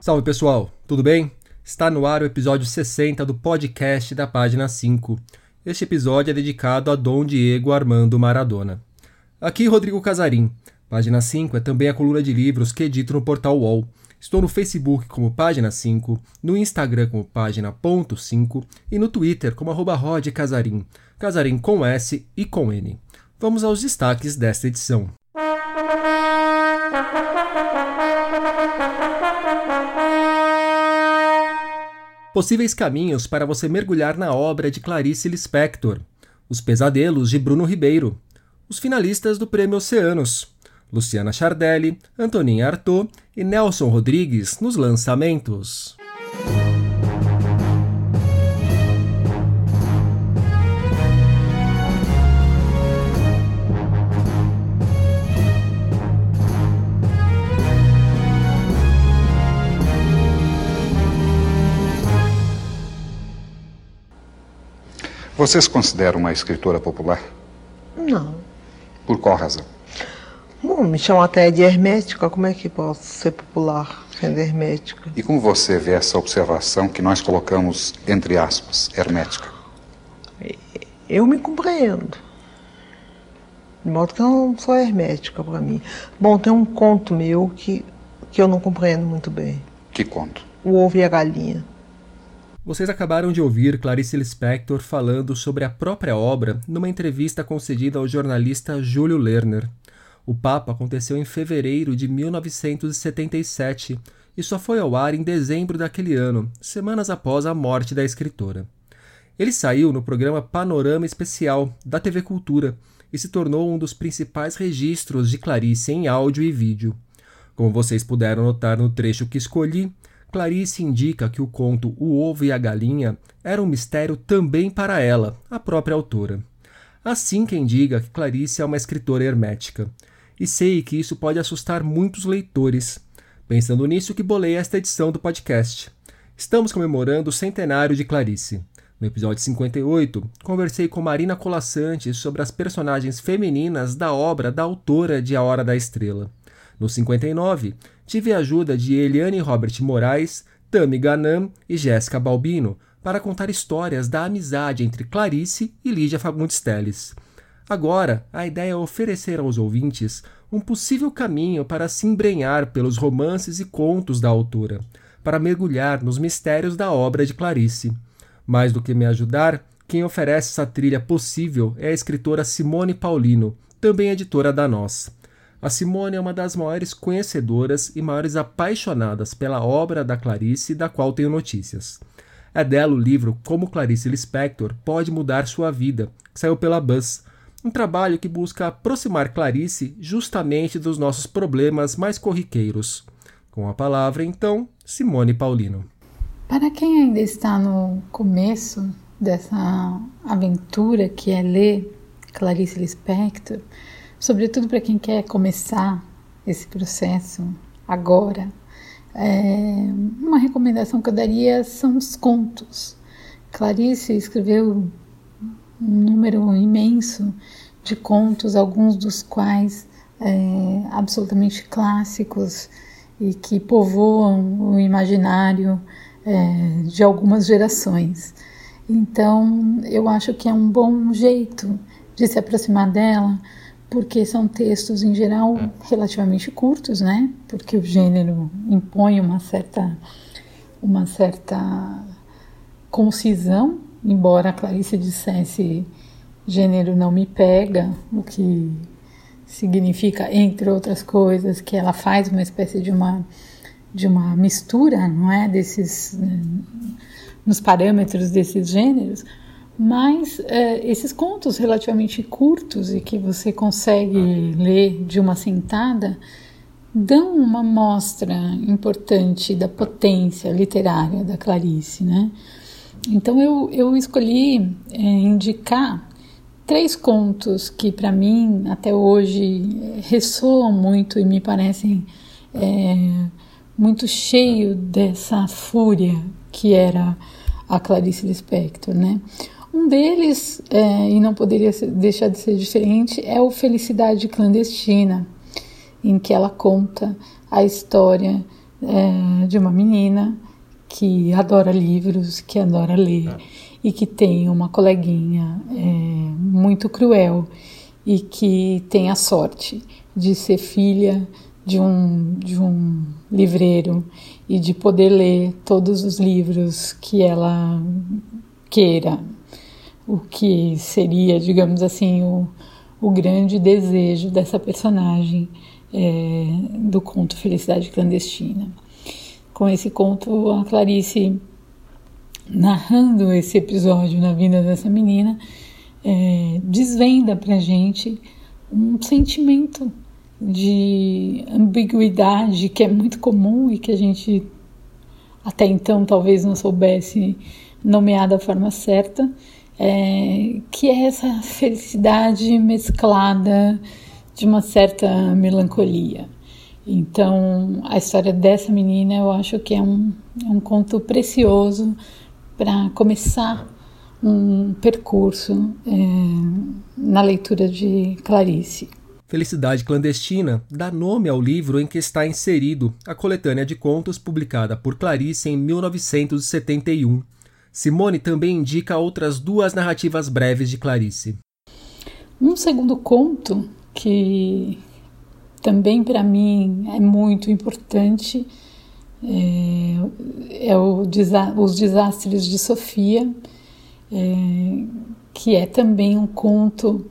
Salve pessoal, tudo bem? Está no ar o episódio 60 do podcast da página 5. Este episódio é dedicado a Dom Diego Armando Maradona. Aqui Rodrigo Casarim. Página 5 é também a coluna de livros que edito no portal UOL. Estou no Facebook como Página 5, no Instagram como Página ponto 5 e no Twitter como arroba Rod Casarim. Casarim com S e com N. Vamos aos destaques desta edição. Possíveis caminhos para você mergulhar na obra de Clarice Lispector. Os Pesadelos de Bruno Ribeiro. Os finalistas do Prêmio Oceanos. Luciana Chardelli, Antoninha Artaud e Nelson Rodrigues nos lançamentos. Você se considera uma escritora popular? Não. Por qual razão? Bom, me chamam até de hermética, como é que posso ser popular sendo hermética? E como você vê essa observação que nós colocamos entre aspas, hermética? Eu me compreendo. De modo que eu não sou hermética para mim. Bom, tem um conto meu que, que eu não compreendo muito bem. Que conto? O ovo e a galinha. Vocês acabaram de ouvir Clarice Lispector falando sobre a própria obra numa entrevista concedida ao jornalista Júlio Lerner. O papo aconteceu em fevereiro de 1977 e só foi ao ar em dezembro daquele ano, semanas após a morte da escritora. Ele saiu no programa Panorama Especial da TV Cultura e se tornou um dos principais registros de Clarice em áudio e vídeo. Como vocês puderam notar no trecho que escolhi, Clarice indica que o conto O Ovo e a Galinha era um mistério também para ela, a própria autora. Assim quem diga que Clarice é uma escritora hermética. E sei que isso pode assustar muitos leitores. Pensando nisso que bolei esta edição do podcast. Estamos comemorando o centenário de Clarice. No episódio 58, conversei com Marina Colassante sobre as personagens femininas da obra da autora de A Hora da Estrela. No 59, tive a ajuda de Eliane Robert Moraes, Tami Ganam e Jéssica Balbino para contar histórias da amizade entre Clarice e Lídia Fagundes Telles. Agora, a ideia é oferecer aos ouvintes um possível caminho para se embrenhar pelos romances e contos da autora, para mergulhar nos mistérios da obra de Clarice. Mais do que me ajudar, quem oferece essa trilha possível é a escritora Simone Paulino, também editora da Nós. A Simone é uma das maiores conhecedoras e maiores apaixonadas pela obra da Clarice, da qual tenho notícias. É dela o livro Como Clarice Lispector Pode Mudar Sua Vida, que saiu pela Buzz, um trabalho que busca aproximar Clarice justamente dos nossos problemas mais corriqueiros. Com a palavra, então, Simone Paulino. Para quem ainda está no começo dessa aventura que é ler Clarice Lispector, sobretudo para quem quer começar esse processo agora, é, uma recomendação que eu daria são os contos. Clarice escreveu um número imenso de contos, alguns dos quais é, absolutamente clássicos e que povoam o imaginário é, de algumas gerações. Então, eu acho que é um bom jeito de se aproximar dela, porque são textos em geral hum. relativamente curtos, né? Porque o gênero impõe uma certa uma certa concisão, embora a Clarice dissesse gênero não me pega, o que significa entre outras coisas que ela faz uma espécie de uma de uma mistura, não é, desses nos parâmetros desses gêneros, mas é, esses contos relativamente curtos e que você consegue ler de uma sentada dão uma mostra importante da potência literária da Clarice, né? Então eu, eu escolhi é, indicar três contos que para mim até hoje ressoam muito e me parecem é, muito cheio dessa fúria que era a Clarice Lispector, né? Um deles, é, e não poderia deixar de ser diferente, é o Felicidade Clandestina, em que ela conta a história é, de uma menina que adora livros, que adora ler e que tem uma coleguinha é, muito cruel e que tem a sorte de ser filha de um, de um livreiro e de poder ler todos os livros que ela queira, o que seria, digamos assim, o, o grande desejo dessa personagem é, do conto Felicidade Clandestina. Com esse conto, a Clarice, narrando esse episódio na vida dessa menina, é, desvenda pra gente um sentimento de ambiguidade que é muito comum e que a gente até então talvez não soubesse nomear da forma certa, é, que é essa felicidade mesclada de uma certa melancolia. Então, a história dessa menina eu acho que é um, é um conto precioso para começar um percurso é, na leitura de Clarice. Felicidade Clandestina dá nome ao livro em que está inserido a coletânea de contos publicada por Clarice em 1971. Simone também indica outras duas narrativas breves de Clarice. Um segundo conto que também para mim é muito importante é, é o, Os Desastres de Sofia, é, que é também um conto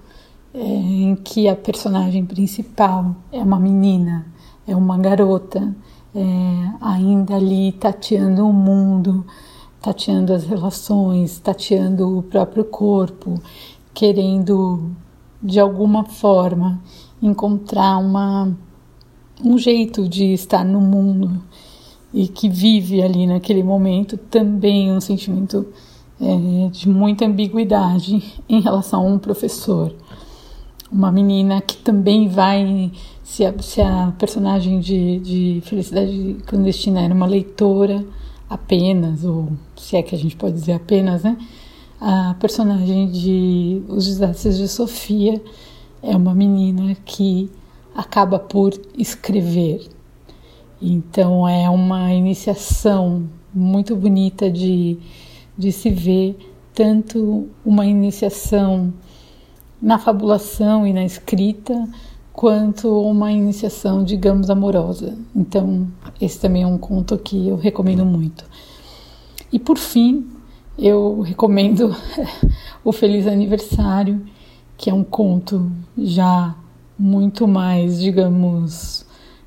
é, em que a personagem principal é uma menina, é uma garota, é, ainda ali tateando o mundo, tateando as relações, tateando o próprio corpo, querendo de alguma forma encontrar uma, um jeito de estar no mundo e que vive ali naquele momento também um sentimento é, de muita ambiguidade em relação a um professor. Uma menina que também vai, se a, se a personagem de, de Felicidade Clandestina era uma leitora apenas, ou se é que a gente pode dizer apenas, né? A personagem de Os Desastres de Sofia é uma menina que acaba por escrever. Então é uma iniciação muito bonita de, de se ver, tanto uma iniciação na fabulação e na escrita, quanto uma iniciação, digamos, amorosa. Então, esse também é um conto que eu recomendo muito. E por fim, eu recomendo o Feliz Aniversário, que é um conto já muito mais, digamos,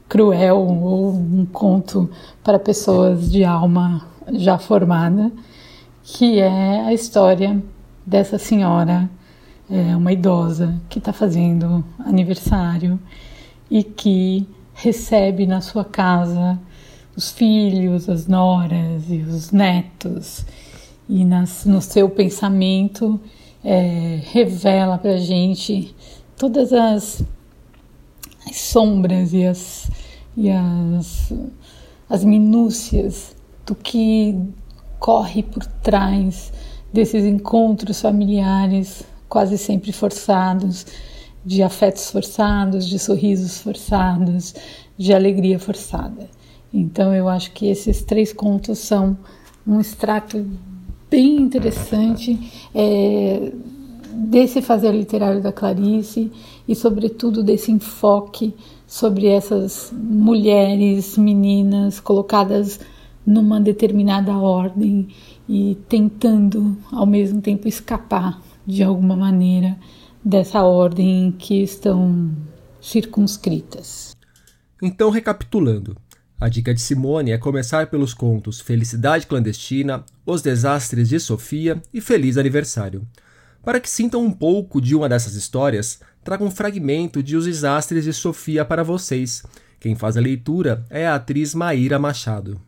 cruel ou um conto para pessoas de alma já formada, que é a história dessa senhora, é, uma idosa que está fazendo aniversário e que recebe na sua casa os filhos, as noras e os netos. E nas, no seu pensamento é, revela para gente todas as, as, sombras e, as, e as, as minúcias do que corre por trás desses encontros familiares quase sempre forçados, de afetos forçados, de sorrisos forçados, de alegria forçada. Então eu acho que esses três contos são um extrato bem interessante é, desse fazer literário da Clarice e, sobretudo, desse enfoque sobre essas mulheres, meninas colocadas numa determinada ordem e tentando ao mesmo tempo escapar de alguma maneira dessa ordem em que estão circunscritas. Então, recapitulando, a dica de Simone é começar pelos contos Felicidade Clandestina, Os Desastres de Sofia e Feliz Aniversário. Para que sintam um pouco de uma dessas histórias, trago um fragmento de Os Desastres de Sofia para vocês. Quem faz a leitura é a atriz Maíra Machado.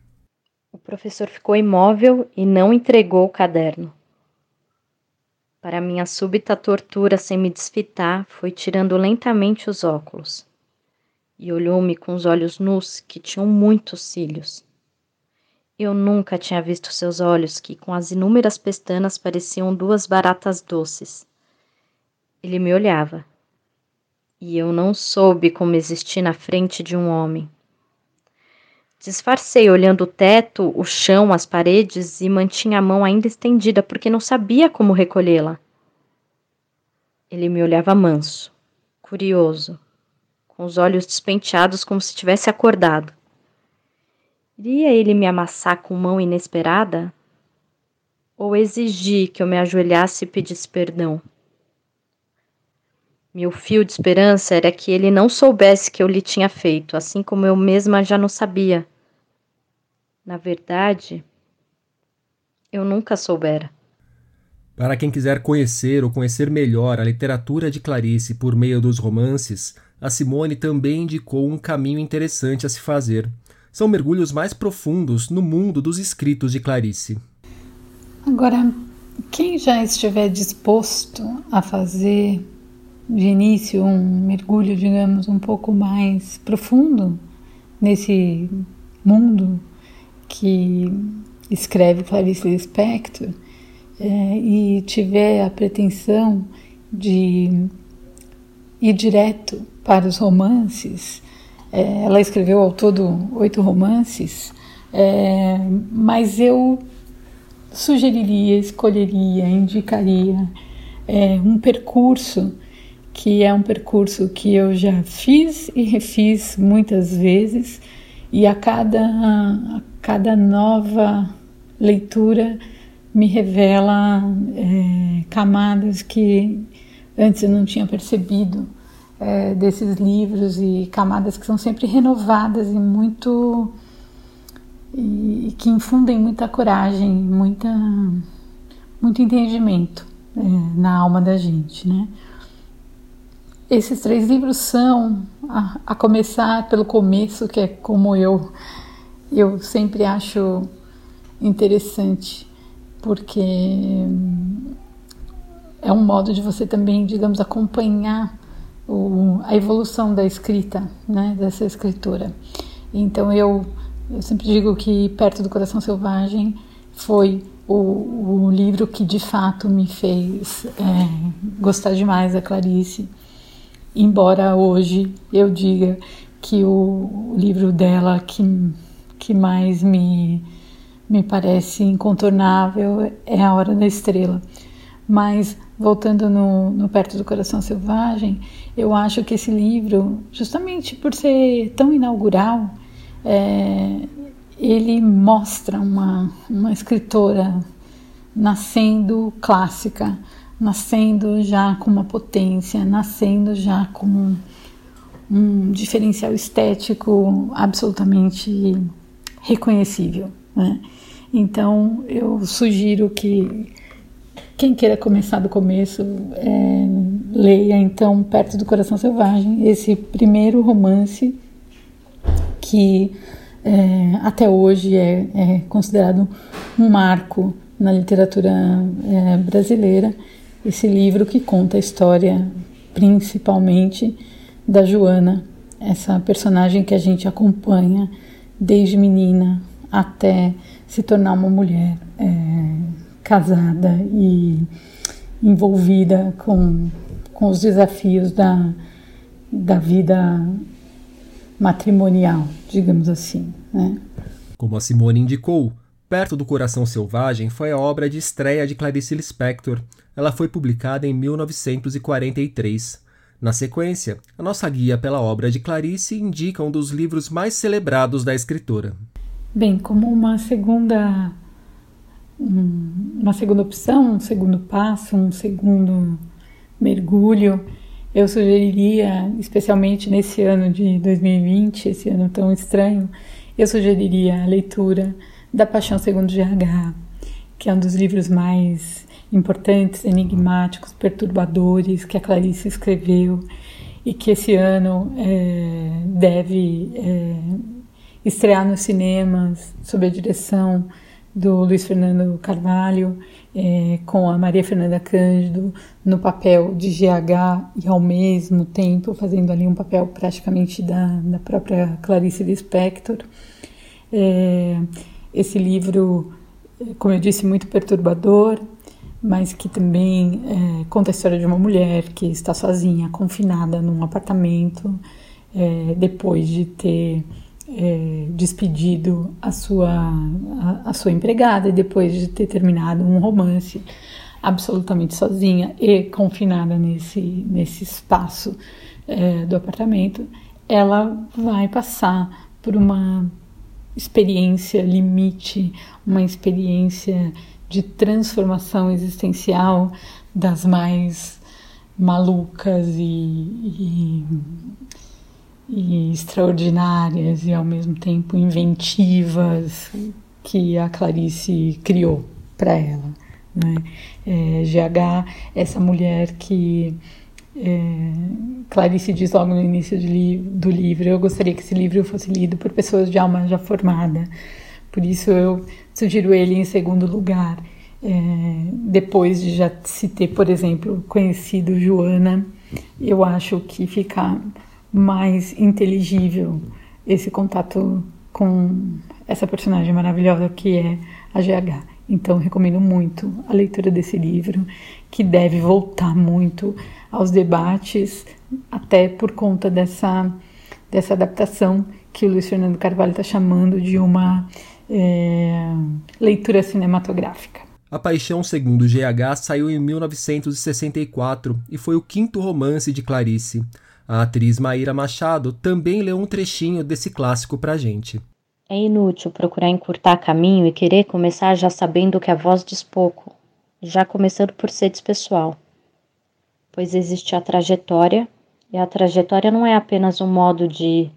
O professor ficou imóvel e não entregou o caderno. Para minha súbita tortura sem me desfitar, foi tirando lentamente os óculos e olhou-me com os olhos nus que tinham muitos cílios. Eu nunca tinha visto seus olhos que, com as inúmeras pestanas, pareciam duas baratas doces. Ele me olhava, e eu não soube como existir na frente de um homem. Disfarcei olhando o teto, o chão, as paredes e mantinha a mão ainda estendida porque não sabia como recolhê-la. Ele me olhava manso, curioso, com os olhos despenteados como se tivesse acordado. Iria ele me amassar com mão inesperada? Ou exigir que eu me ajoelhasse e pedisse perdão? Meu fio de esperança era que ele não soubesse que eu lhe tinha feito, assim como eu mesma já não sabia. Na verdade, eu nunca soubera. Para quem quiser conhecer ou conhecer melhor a literatura de Clarice por meio dos romances, a Simone também indicou um caminho interessante a se fazer. São mergulhos mais profundos no mundo dos escritos de Clarice. Agora, quem já estiver disposto a fazer de início um mergulho, digamos, um pouco mais profundo nesse mundo que escreve Clarice Lispector é, e tiver a pretensão de ir direto para os romances, é, ela escreveu ao todo oito romances, é, mas eu sugeriria, escolheria, indicaria um percurso que é um percurso que eu já fiz e refiz muitas vezes e a cada, a cada nova leitura me revela é, camadas que antes eu não tinha percebido é, desses livros e camadas que são sempre renovadas e muito e, que infundem muita coragem, muita muito entendimento é, na alma da gente, né? Esses três livros são, a, a, começar pelo começo, que é como eu, eu sempre acho interessante, porque é um modo de você também, digamos, acompanhar o, a evolução da escrita, né, dessa escritora. Então eu, eu sempre digo que Perto do Coração Selvagem foi o, o livro que de fato me fez é, gostar demais da Clarice embora hoje eu diga que o livro dela que, que mais me, me parece incontornável é A Hora da Estrela. Mas, voltando no, no Perto do Coração Selvagem, eu acho que esse livro, justamente por ser tão inaugural, é, ele mostra uma, uma escritora nascendo clássica, nascendo já com uma potência, nascendo já com um, um diferencial estético absolutamente reconhecível. Né? Então, eu sugiro que quem queira começar do começo é, leia então Perto do Coração Selvagem, esse primeiro romance que é, até hoje é, é, considerado um marco na literatura é, brasileira esse livro que conta a história principalmente da Joana, essa personagem que a gente acompanha desde menina até se tornar uma mulher é, casada e envolvida com, com os desafios da, da vida matrimonial, digamos assim. Né? Como a Simone indicou, Perto do Coração Selvagem foi a obra de estreia de Clarice Lispector, ela foi publicada em 1943. Na sequência, a nossa guia pela obra de Clarice indica um dos livros mais celebrados da escritora. Bem, como uma segunda uma segunda opção, um segundo passo, um segundo mergulho, eu sugeriria, especialmente nesse ano de 2020, esse ano tão estranho, eu sugeriria a leitura da Paixão Segundo GH, que é um dos livros mais importantes, enigmáticos, perturbadores que a Clarice escreveu e que esse ano é, deve é, estrear nos cinemas sob a direção do Luiz Fernando Carvalho, é, com a Maria Fernanda Cândido no papel de GH e ao mesmo tempo fazendo ali um papel praticamente da, da própria Clarice Lispector. É, esse livro, como eu disse, muito perturbador, mas que também é, conta a história de uma mulher que está sozinha, confinada num apartamento, é, depois de ter é, despedido a sua, a, a, sua empregada e depois de ter terminado um romance absolutamente sozinha e confinada nesse, nesse espaço é, do apartamento, ela vai passar por uma experiência limite, uma experiência de transformação existencial das mais malucas e, e, e extraordinárias e ao mesmo tempo inventivas que a Clarice criou para ela. Né? É, GH, essa mulher que é, Clarice diz logo no início li do livro: Eu gostaria que esse livro fosse lido por pessoas de alma já formada. Por isso eu sugiro ele em segundo lugar. É, depois de já se ter, por exemplo, conhecido Joana, eu acho que fica mais inteligível esse contato com essa personagem maravilhosa que é a GH. Então, recomendo muito a leitura desse livro, que deve voltar muito aos debates, até por conta dessa, dessa adaptação que o Luiz Fernando Carvalho está chamando de uma é, leitura cinematográfica. A Paixão Segundo GH saiu em 1964 e foi o quinto romance de Clarice. A atriz Maíra Machado também leu um trechinho desse clássico pra gente. É inútil procurar encurtar caminho e querer começar já sabendo que a voz diz pouco, já começando por ser despessoal. Pois existe a trajetória, e a trajetória não é apenas um modo de ir.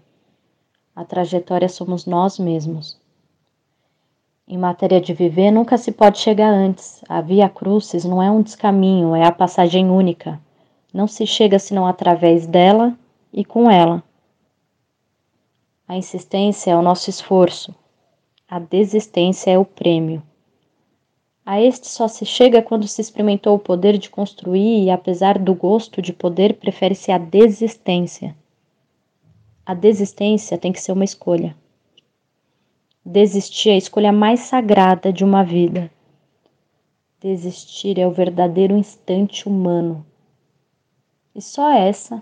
A trajetória somos nós mesmos. Em matéria de viver, nunca se pode chegar antes. A via crucis não é um descaminho, é a passagem única. Não se chega senão através dela e com ela. A insistência é o nosso esforço, a desistência é o prêmio. A este só se chega quando se experimentou o poder de construir e, apesar do gosto de poder, prefere-se a desistência. A desistência tem que ser uma escolha. Desistir é a escolha mais sagrada de uma vida. Desistir é o verdadeiro instante humano. E só essa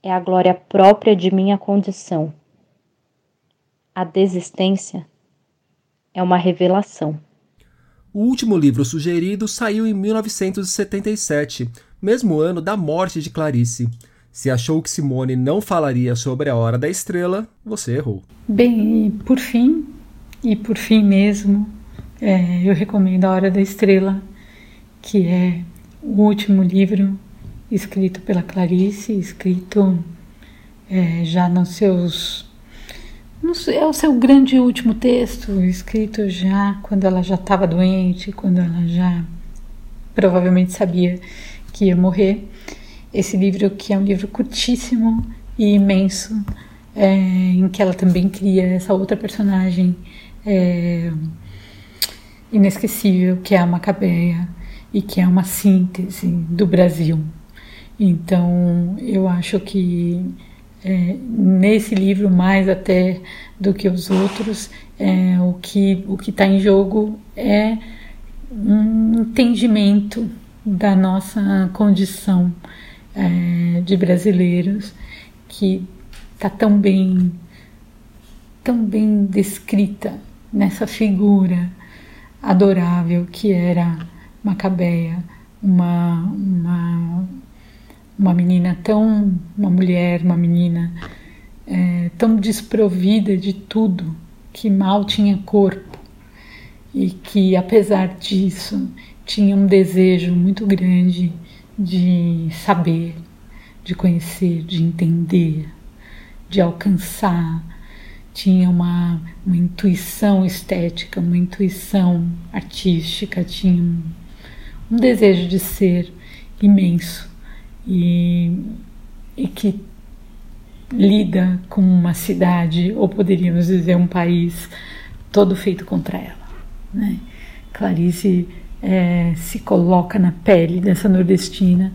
é a glória própria de minha condição a desistência é uma revelação. O último livro sugerido saiu em 1977, mesmo ano da morte de Clarice. Se achou que Simone não falaria sobre a Hora da Estrela, você errou. Bem, e por fim, e por fim mesmo, é, eu recomendo A Hora da Estrela, que é o último livro escrito pela Clarice, escrito é, já nos seus é o seu grande último texto, escrito já quando ela já estava doente, quando ela já provavelmente sabia que ia morrer. Esse livro, que é um livro curtíssimo e imenso, é, em que ela também cria essa outra personagem é, inesquecível, que é a Macabeia, e que é uma síntese do Brasil. Então, eu acho que é, nesse livro mais até do que os outros, é, o que o que está em jogo é um entendimento da nossa condição é, de brasileiros que está tão bem tão bem descrita nessa figura adorável que era Macabeia, uma, uma uma menina tão, uma mulher, uma menina é, tão desprovida de tudo, que mal tinha corpo e que, apesar disso, tinha um desejo muito grande de saber, de conhecer, de entender, de alcançar. Tinha uma, uma intuição estética, uma intuição artística, tinha um, um desejo de ser imenso e, e que lida com uma cidade, ou poderíamos dizer um país, todo feito contra ela. Né? Clarice é, se coloca na pele dessa nordestina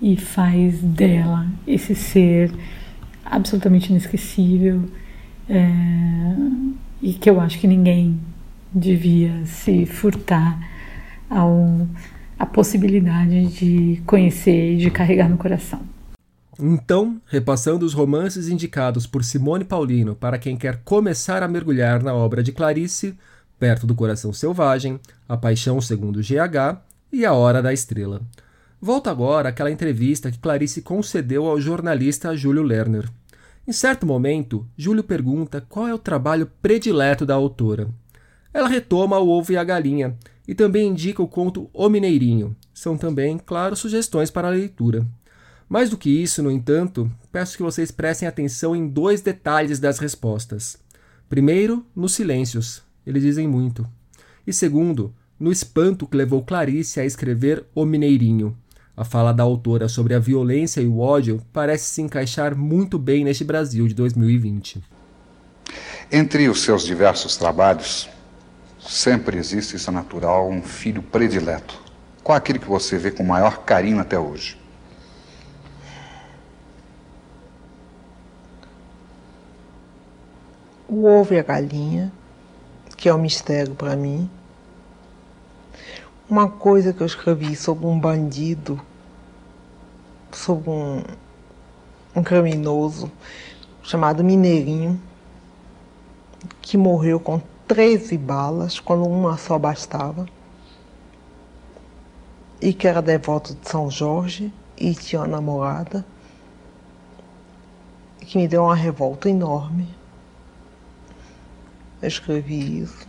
e faz dela esse ser absolutamente inesquecível é, e que eu acho que ninguém devia se furtar ao a possibilidade de conhecer e de carregar no coração. Então, repassando os romances indicados por Simone Paulino para quem quer começar a mergulhar na obra de Clarice, Perto do Coração Selvagem, A Paixão segundo GH e A Hora da Estrela. Volta agora àquela entrevista que Clarice concedeu ao jornalista Júlio Lerner. Em certo momento, Júlio pergunta qual é o trabalho predileto da autora. Ela retoma o ovo e a galinha e também indica o conto O Mineirinho. São também, claro, sugestões para a leitura. Mais do que isso, no entanto, peço que vocês prestem atenção em dois detalhes das respostas. Primeiro, nos silêncios, eles dizem muito. E segundo, no espanto que levou Clarice a escrever O Mineirinho. A fala da autora sobre a violência e o ódio parece se encaixar muito bem neste Brasil de 2020. Entre os seus diversos trabalhos, sempre existe, isso é natural, um filho predileto. Qual é aquele que você vê com maior carinho até hoje? O ovo e a galinha, que é um mistério para mim. Uma coisa que eu escrevi sobre um bandido, sobre um, um criminoso chamado Mineirinho, que morreu com 13 balas, quando uma só bastava, e que era devoto de São Jorge e tinha uma namorada, que me deu uma revolta enorme. Eu escrevi isso.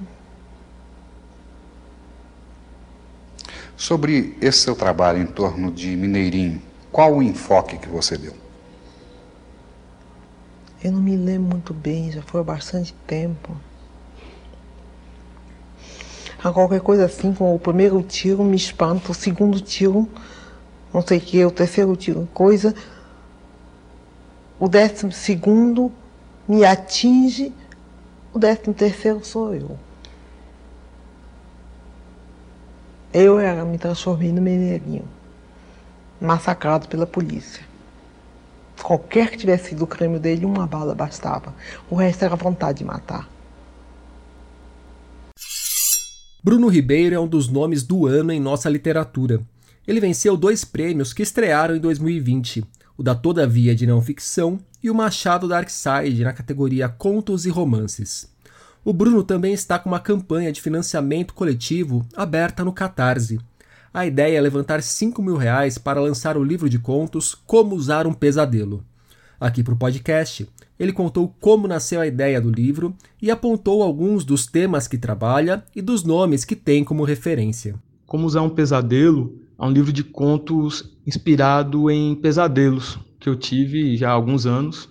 Sobre esse seu trabalho em torno de Mineirinho, qual o enfoque que você deu? Eu não me lembro muito bem, já foi há bastante tempo. A qualquer coisa assim, como o primeiro tiro me espanta, o segundo tiro, não sei o que, o terceiro tiro, coisa. O décimo segundo me atinge, o décimo terceiro sou eu. Eu era, me transformei no Mineirinho, massacrado pela polícia. Qualquer que tivesse sido o crime dele, uma bala bastava. O resto era vontade de matar. Bruno Ribeiro é um dos nomes do ano em nossa literatura. Ele venceu dois prêmios que estrearam em 2020, o da Todavia de Não Ficção e o Machado Dark Side na categoria Contos e Romances. O Bruno também está com uma campanha de financiamento coletivo aberta no Catarse. A ideia é levantar 5 mil reais para lançar o livro de contos Como Usar um Pesadelo. Aqui para o podcast, ele contou como nasceu a ideia do livro e apontou alguns dos temas que trabalha e dos nomes que tem como referência. Como Usar um Pesadelo é um livro de contos inspirado em pesadelos que eu tive já há alguns anos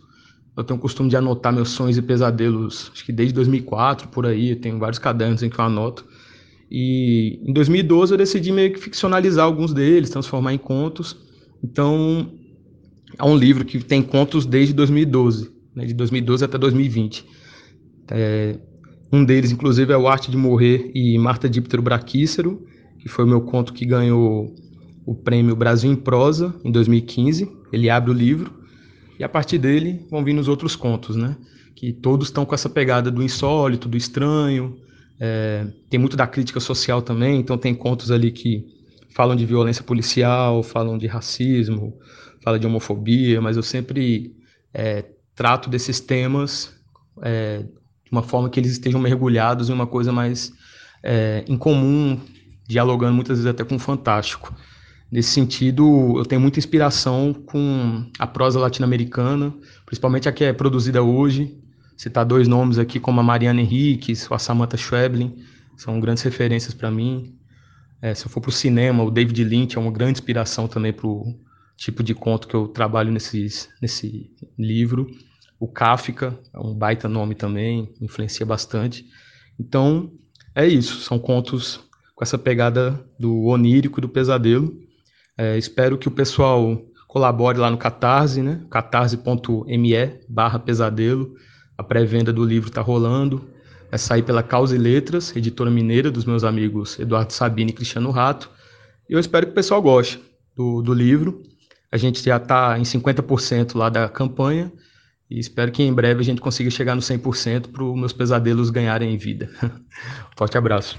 eu tenho o costume de anotar meus sonhos e pesadelos, acho que desde 2004, por aí, eu tenho vários cadernos em que eu anoto. E em 2012 eu decidi meio que ficcionalizar alguns deles, transformar em contos. Então, é um livro que tem contos desde 2012, né, de 2012 até 2020. É, um deles, inclusive, é O Arte de Morrer e Marta Díptero Braquícero, que foi o meu conto que ganhou o prêmio Brasil em Prosa em 2015. Ele abre o livro e a partir dele vão vindo os outros contos, né? Que todos estão com essa pegada do insólito, do estranho. É, tem muito da crítica social também, então tem contos ali que falam de violência policial, falam de racismo, falam de homofobia, mas eu sempre é, trato desses temas é, de uma forma que eles estejam mergulhados em uma coisa mais é, incomum, dialogando muitas vezes até com o fantástico. Nesse sentido, eu tenho muita inspiração com a prosa latino-americana, principalmente a que é produzida hoje. Citar dois nomes aqui, como a Mariana Henriques ou a Samantha Schweblin, são grandes referências para mim. É, se eu for para o cinema, o David Lynch é uma grande inspiração também para o tipo de conto que eu trabalho nesses, nesse livro. O Kafka é um baita nome também, influencia bastante. Então, é isso, são contos com essa pegada do onírico do pesadelo. É, espero que o pessoal colabore lá no Catarse, né? catarse.me barra pesadelo. A pré-venda do livro está rolando. Vai sair pela Causa e Letras, editora mineira dos meus amigos Eduardo Sabino e Cristiano Rato. E eu espero que o pessoal goste do, do livro. A gente já está em 50% lá da campanha e espero que em breve a gente consiga chegar no 100% para os meus pesadelos ganharem vida. Forte abraço.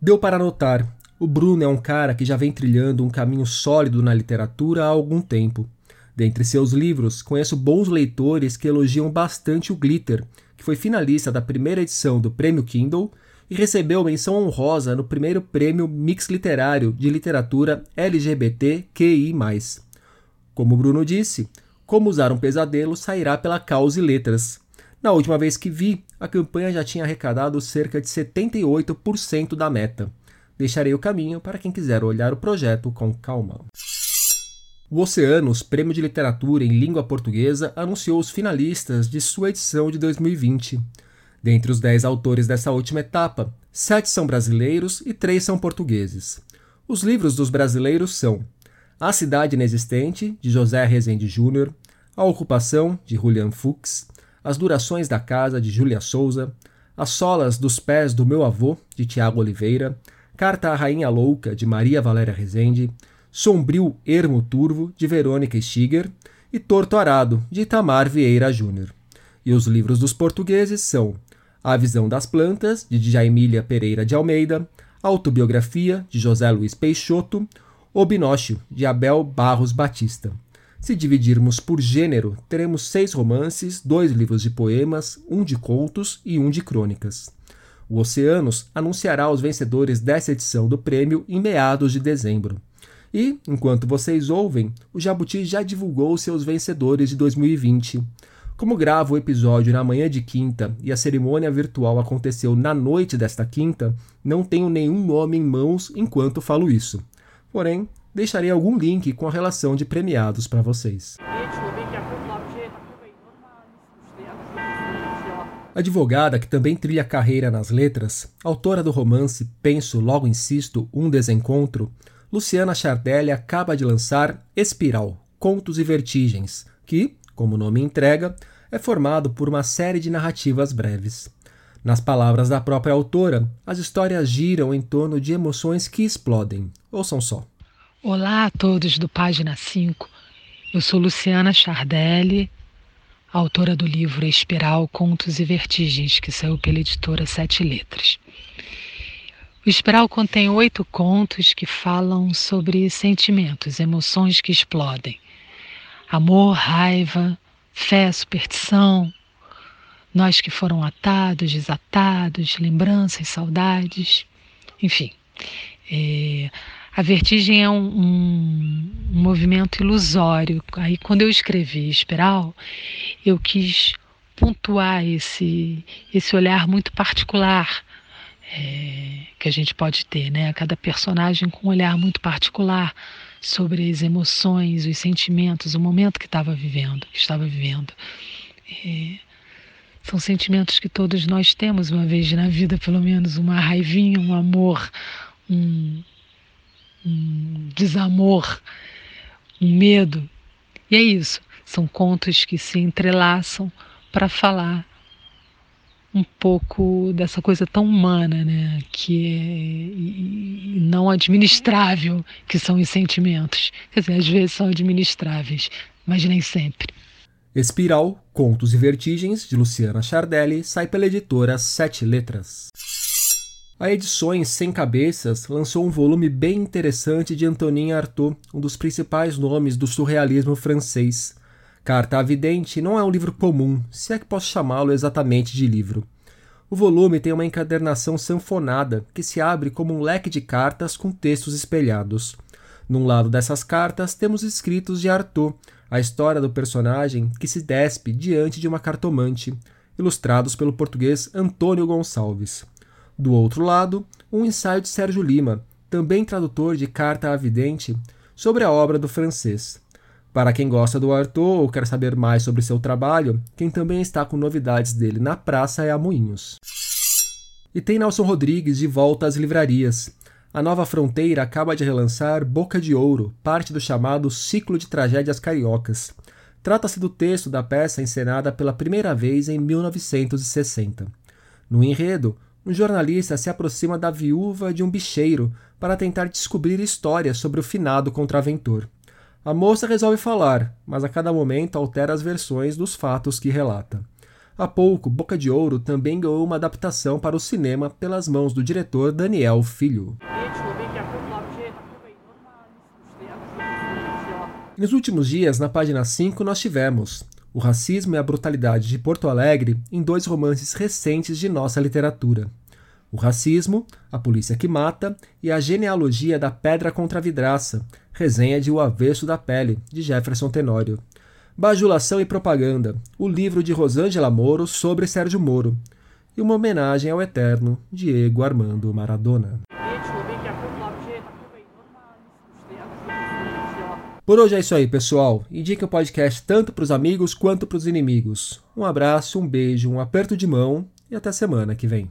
Deu para anotar. O Bruno é um cara que já vem trilhando um caminho sólido na literatura há algum tempo. Dentre seus livros, conheço bons leitores que elogiam bastante o Glitter, que foi finalista da primeira edição do Prêmio Kindle e recebeu menção honrosa no primeiro prêmio Mix Literário de Literatura LGBTQI. Como o Bruno disse, Como Usar um Pesadelo sairá pela Causa e Letras. Na última vez que vi, a campanha já tinha arrecadado cerca de 78% da meta. Deixarei o caminho para quem quiser olhar o projeto com calma. O Oceanos, Prêmio de Literatura em Língua Portuguesa, anunciou os finalistas de sua edição de 2020. Dentre os dez autores dessa última etapa, sete são brasileiros e três são portugueses. Os livros dos brasileiros são A Cidade Inexistente, de José Rezende Júnior, A Ocupação, de Julian Fuchs, As Durações da Casa, de Júlia Souza, As Solas dos Pés do Meu Avô, de Tiago Oliveira, Carta à Rainha Louca, de Maria Valéria Rezende, Sombrio Ermo Turvo, de Verônica Stiger, e Torto Arado, de Itamar Vieira Júnior. E os livros dos portugueses são a Visão das Plantas, de Jaimília Pereira de Almeida, Autobiografia, de José Luiz Peixoto, O Binócio, de Abel Barros Batista. Se dividirmos por gênero, teremos seis romances, dois livros de poemas, um de contos e um de crônicas. O Oceanos anunciará os vencedores dessa edição do prêmio em meados de dezembro. E, enquanto vocês ouvem, o Jabuti já divulgou seus vencedores de 2020. Como gravo o episódio na manhã de quinta e a cerimônia virtual aconteceu na noite desta quinta, não tenho nenhum nome em mãos enquanto falo isso. Porém, deixarei algum link com a relação de premiados para vocês. Advogada que também trilha carreira nas letras, autora do romance Penso Logo Insisto, Um Desencontro, Luciana Chardelli acaba de lançar Espiral, Contos e Vertigens, que, como o nome entrega, é formado por uma série de narrativas breves. Nas palavras da própria autora, as histórias giram em torno de emoções que explodem. Ouçam só. Olá a todos do Página 5. Eu sou Luciana Chardelli, autora do livro Espiral, Contos e Vertigens, que saiu pela editora Sete Letras. O Espiral contém oito contos que falam sobre sentimentos, emoções que explodem amor, raiva, fé, superstição, nós que foram atados, desatados, lembranças, saudades, enfim. É, a vertigem é um, um, um, movimento ilusório. Aí, quando eu escrevi Espiral, eu quis pontuar esse, esse olhar muito particular é, que a gente pode ter, né? Cada personagem com um olhar muito particular sobre as emoções, os sentimentos, o momento que estava vivendo, que estava vivendo. É, são sentimentos que todos nós temos uma vez na vida, pelo menos uma raivinha, um amor, um, um desamor, um medo. E é isso. São contos que se entrelaçam para falar um pouco dessa coisa tão humana, né, que é não administrável, que são os sentimentos. Quer dizer, às vezes são administráveis, mas nem sempre. Espiral, Contos e Vertigens, de Luciana Chardelli, sai pela editora Sete Letras. A Edições Sem Cabeças lançou um volume bem interessante de Antonin Artaud, um dos principais nomes do surrealismo francês. Carta à Vidente não é um livro comum, se é que posso chamá-lo exatamente de livro. O volume tem uma encadernação sanfonada que se abre como um leque de cartas com textos espelhados. Num lado dessas cartas temos escritos de Arthur, a história do personagem que se despe diante de uma cartomante, ilustrados pelo português Antônio Gonçalves. Do outro lado, um ensaio de Sérgio Lima, também tradutor de Carta à Vidente, sobre a obra do francês. Para quem gosta do Arthur ou quer saber mais sobre seu trabalho, quem também está com novidades dele na praça é a Moinhos. E tem Nelson Rodrigues de volta às livrarias. A Nova Fronteira acaba de relançar Boca de Ouro, parte do chamado Ciclo de Tragédias Cariocas. Trata-se do texto da peça encenada pela primeira vez em 1960. No enredo, um jornalista se aproxima da viúva de um bicheiro para tentar descobrir histórias sobre o finado contraventor. A moça resolve falar, mas a cada momento altera as versões dos fatos que relata. Há pouco, Boca de Ouro também ganhou uma adaptação para o cinema pelas mãos do diretor Daniel Filho. Nos últimos dias, na página 5, nós tivemos o racismo e a brutalidade de Porto Alegre em dois romances recentes de nossa literatura. O racismo, a polícia que mata e a genealogia da pedra contra a vidraça, resenha de O Avesso da Pele, de Jefferson Tenório. Bajulação e Propaganda, o livro de Rosângela Moro sobre Sérgio Moro. E uma homenagem ao eterno Diego Armando Maradona. Por hoje é isso aí, pessoal. Indique o podcast tanto para os amigos quanto para os inimigos. Um abraço, um beijo, um aperto de mão e até semana que vem.